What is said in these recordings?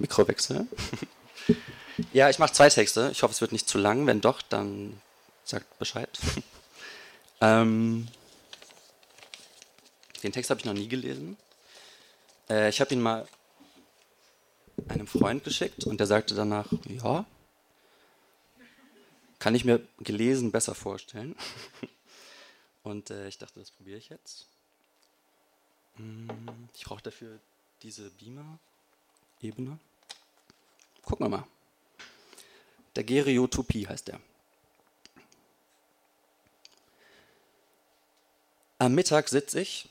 Mikrowechsel. ja, ich mache zwei Texte. Ich hoffe, es wird nicht zu lang. Wenn doch, dann sagt Bescheid. ähm, den Text habe ich noch nie gelesen. Äh, ich habe ihn mal einem Freund geschickt und der sagte danach, ja, kann ich mir gelesen besser vorstellen. Und äh, ich dachte, das probiere ich jetzt. Hm, ich brauche dafür diese Beamer-Ebene. Gucken wir mal. Der Geriotopie heißt der. Am Mittag sitze ich,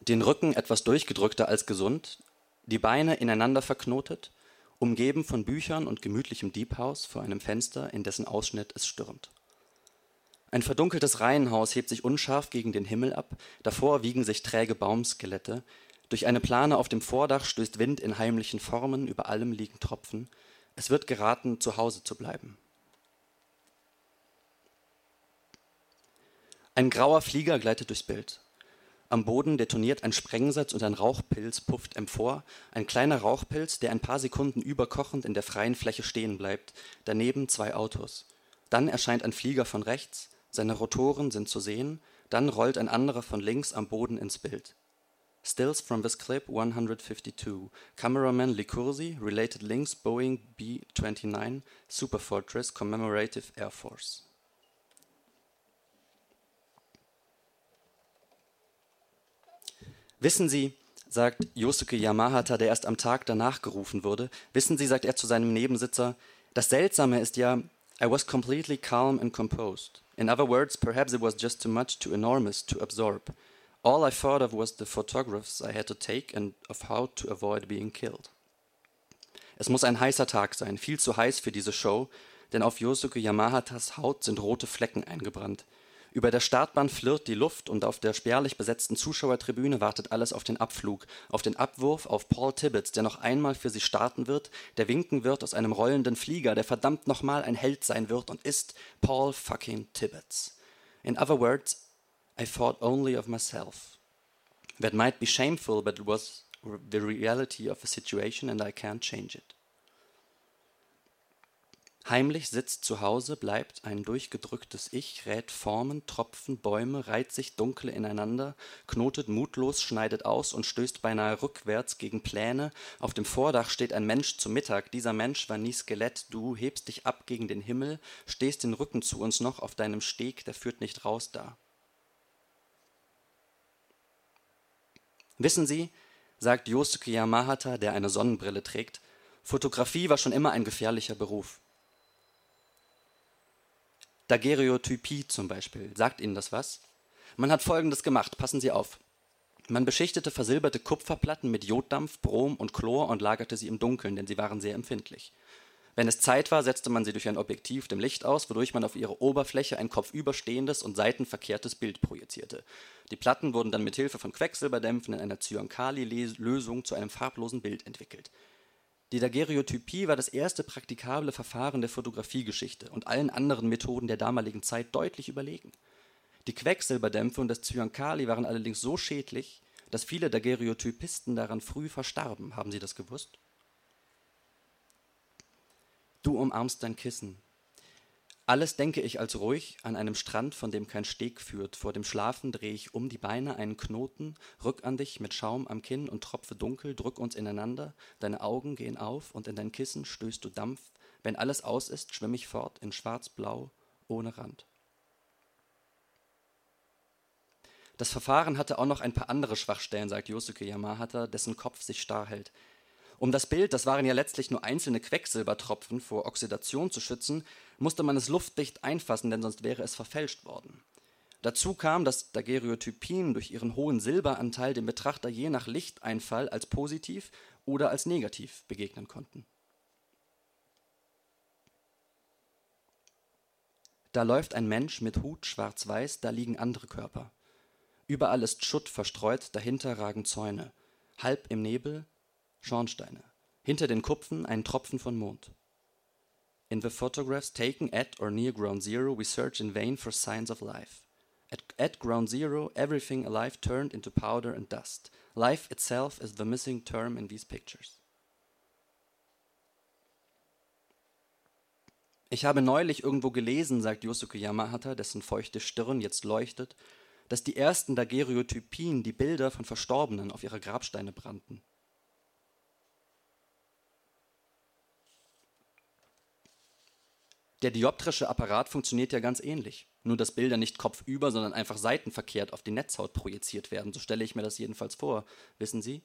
den Rücken etwas durchgedrückter als gesund, die Beine ineinander verknotet, umgeben von Büchern und gemütlichem Diebhaus vor einem Fenster, in dessen Ausschnitt es stürmt. Ein verdunkeltes Reihenhaus hebt sich unscharf gegen den Himmel ab, davor wiegen sich träge Baumskelette, durch eine Plane auf dem Vordach stößt Wind in heimlichen Formen, über allem liegen Tropfen. Es wird geraten, zu Hause zu bleiben. Ein grauer Flieger gleitet durchs Bild. Am Boden detoniert ein Sprengsatz und ein Rauchpilz pufft empor, ein kleiner Rauchpilz, der ein paar Sekunden überkochend in der freien Fläche stehen bleibt, daneben zwei Autos. Dann erscheint ein Flieger von rechts, seine Rotoren sind zu sehen, dann rollt ein anderer von links am Boden ins Bild. Stills from this clip 152. Cameraman Licursi related links Boeing B-29 Superfortress Commemorative Air Force. Wissen Sie, sagt Yosuke Yamahata, der erst am Tag danach gerufen wurde, wissen Sie, sagt er zu seinem Nebensitzer, das Seltsame ist ja, I was completely calm and composed. In other words, perhaps it was just too much, too enormous to absorb. All I thought of was the photographs I had to take and of how to avoid being killed. Es muss ein heißer Tag sein, viel zu heiß für diese Show, denn auf Yosuke Yamahatas Haut sind rote Flecken eingebrannt. Über der Startbahn flirrt die Luft und auf der spärlich besetzten Zuschauertribüne wartet alles auf den Abflug, auf den Abwurf auf Paul Tibbets, der noch einmal für sie starten wird, der winken wird aus einem rollenden Flieger, der verdammt nochmal ein Held sein wird und ist Paul fucking Tibbets. In other words, I thought only of myself. That might be shameful, but it was the reality of the situation and I can't change it. Heimlich sitzt zu Hause, bleibt ein durchgedrücktes Ich, rät Formen, Tropfen, Bäume, reiht sich dunkel ineinander, knotet mutlos, schneidet aus und stößt beinahe rückwärts gegen Pläne. Auf dem Vordach steht ein Mensch zu Mittag. Dieser Mensch war nie Skelett. Du hebst dich ab gegen den Himmel, stehst den Rücken zu uns noch auf deinem Steg, der führt nicht raus da. Wissen Sie, sagt Yosuke Yamahata, der eine Sonnenbrille trägt, Fotografie war schon immer ein gefährlicher Beruf. Daguerreotypie zum Beispiel. Sagt Ihnen das was? Man hat Folgendes gemacht, passen Sie auf. Man beschichtete versilberte Kupferplatten mit Joddampf, Brom und Chlor und lagerte sie im Dunkeln, denn sie waren sehr empfindlich. Wenn es Zeit war, setzte man sie durch ein Objektiv dem Licht aus, wodurch man auf ihre Oberfläche ein kopfüberstehendes und seitenverkehrtes Bild projizierte. Die Platten wurden dann mit Hilfe von Quecksilberdämpfen in einer Zyankali-Lösung zu einem farblosen Bild entwickelt. Die Daguerreotypie war das erste praktikable Verfahren der Fotografiegeschichte und allen anderen Methoden der damaligen Zeit deutlich überlegen. Die Quecksilberdämpfe und das Zyankali waren allerdings so schädlich, dass viele Daguerreotypisten daran früh verstarben. Haben Sie das gewusst? Du umarmst dein Kissen, alles denke ich als ruhig an einem Strand, von dem kein Steg führt. Vor dem Schlafen drehe ich um die Beine einen Knoten, rück an dich mit Schaum am Kinn und tropfe dunkel, drück uns ineinander. Deine Augen gehen auf und in dein Kissen stößt du Dampf. Wenn alles aus ist, schwimm ich fort in schwarz-blau, ohne Rand. Das Verfahren hatte auch noch ein paar andere Schwachstellen, sagt Yosuke Yamahata, dessen Kopf sich starr hält. Um das Bild, das waren ja letztlich nur einzelne Quecksilbertropfen, vor Oxidation zu schützen, musste man es luftdicht einfassen, denn sonst wäre es verfälscht worden. Dazu kam, dass Daguerreotypien durch ihren hohen Silberanteil dem Betrachter je nach Lichteinfall als positiv oder als negativ begegnen konnten. Da läuft ein Mensch mit Hut schwarz-weiß, da liegen andere Körper. Überall ist Schutt verstreut, dahinter ragen Zäune. Halb im Nebel, Schornsteine. Hinter den Kupfen ein Tropfen von Mond. In the photographs taken at or near Ground Zero, we search in vain for signs of life. At, at, ground zero, everything alive turned into powder and dust. Life itself is the missing term in these pictures. Ich habe neulich irgendwo gelesen, sagt Yosuke Yamahata, dessen feuchte Stirn jetzt leuchtet, dass die ersten Daguerreotypien die Bilder von Verstorbenen auf ihre Grabsteine brannten. Der dioptrische Apparat funktioniert ja ganz ähnlich. Nur dass Bilder nicht kopfüber, sondern einfach seitenverkehrt auf die Netzhaut projiziert werden. So stelle ich mir das jedenfalls vor. Wissen Sie?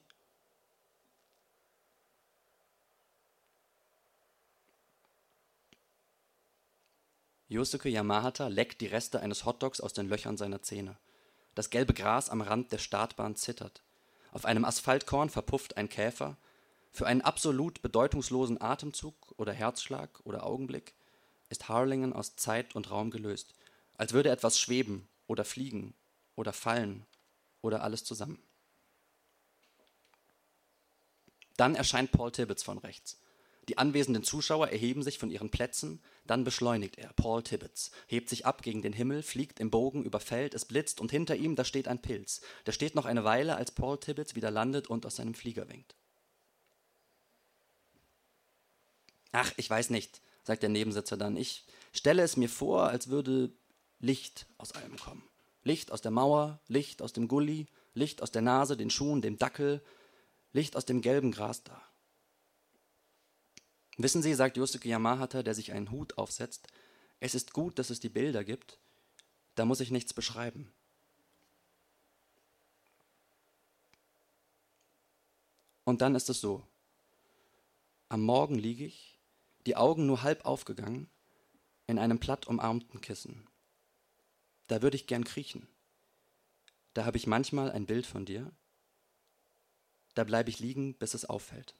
Yosuke Yamahata leckt die Reste eines Hotdogs aus den Löchern seiner Zähne. Das gelbe Gras am Rand der Startbahn zittert. Auf einem Asphaltkorn verpufft ein Käfer. Für einen absolut bedeutungslosen Atemzug oder Herzschlag oder Augenblick ist Harlingen aus Zeit und Raum gelöst, als würde etwas schweben oder fliegen oder fallen oder alles zusammen. Dann erscheint Paul Tibbets von rechts. Die anwesenden Zuschauer erheben sich von ihren Plätzen, dann beschleunigt er, Paul Tibbets, hebt sich ab gegen den Himmel, fliegt im Bogen über Feld, es blitzt und hinter ihm, da steht ein Pilz. Der steht noch eine Weile, als Paul Tibbets wieder landet und aus seinem Flieger winkt. Ach, ich weiß nicht, sagt der Nebensitzer dann. Ich stelle es mir vor, als würde Licht aus allem kommen. Licht aus der Mauer, Licht aus dem Gully, Licht aus der Nase, den Schuhen, dem Dackel, Licht aus dem gelben Gras da. Wissen Sie, sagt Yosuke Yamahata, der sich einen Hut aufsetzt, es ist gut, dass es die Bilder gibt, da muss ich nichts beschreiben. Und dann ist es so. Am Morgen liege ich, die Augen nur halb aufgegangen, in einem platt umarmten Kissen. Da würde ich gern kriechen. Da habe ich manchmal ein Bild von dir. Da bleibe ich liegen, bis es auffällt.